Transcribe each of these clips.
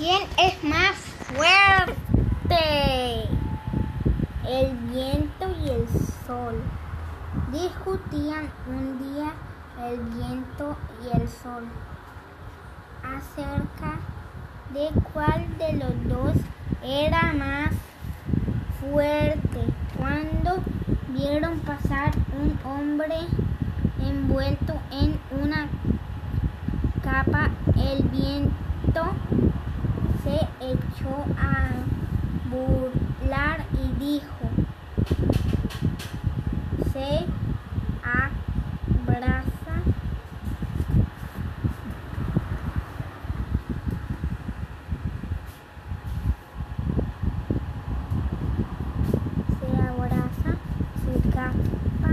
¿Quién es más fuerte? El viento y el sol. Discutían un día el viento y el sol acerca de cuál de los dos era más fuerte. Cuando vieron pasar un hombre envuelto en una capa, el viento echó a burlar y dijo, se abraza se abraza su capa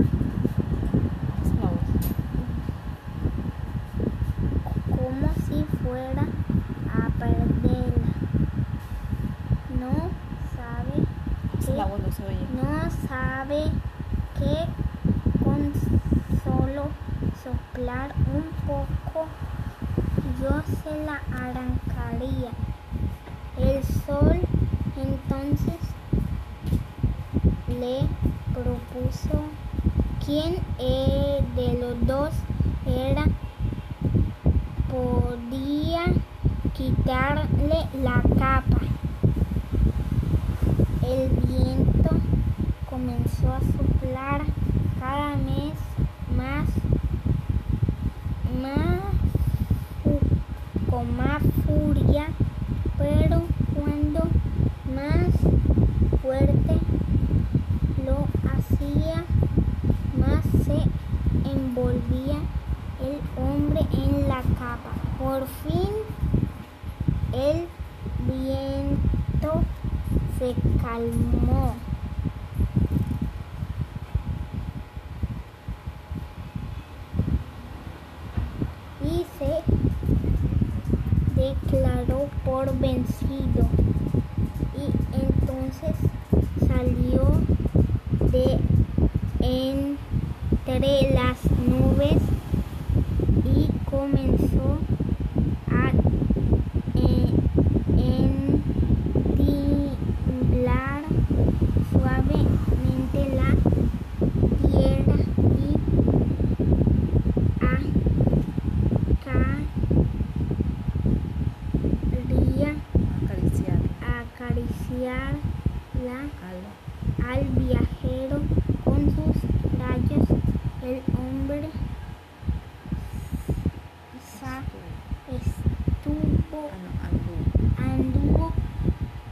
como si fuera a perderla. No sabe No no sabe que con solo soplar un poco yo se la arrancaría. El sol entonces le propuso quién eh, de los dos era podía quitarle la capa. El viento comenzó a soplar cada vez más, más con más furia, pero cuando más fuerte lo hacía, más se envolvía el hombre en la capa. Por fin el viento se calmó. Y se declaró por vencido. Y entonces salió de entre las nubes y comenzó Al. viajero con sus rayos. El hombre sa- estuvo Ah, anduvo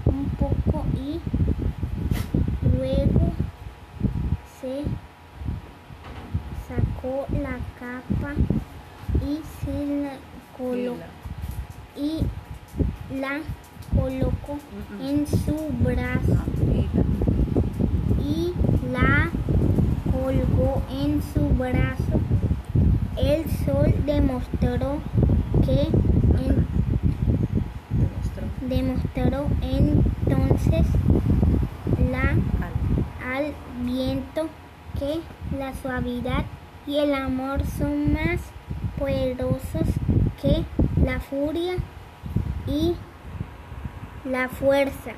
un poco y luego se sacó la capa y se la colocó y la colocó en su brazo y la colgó en su brazo. El sol demostró que en- Demostró. entonces la, Al. al viento que la suavidad y el amor son más poderosos que la furia y la fuerza.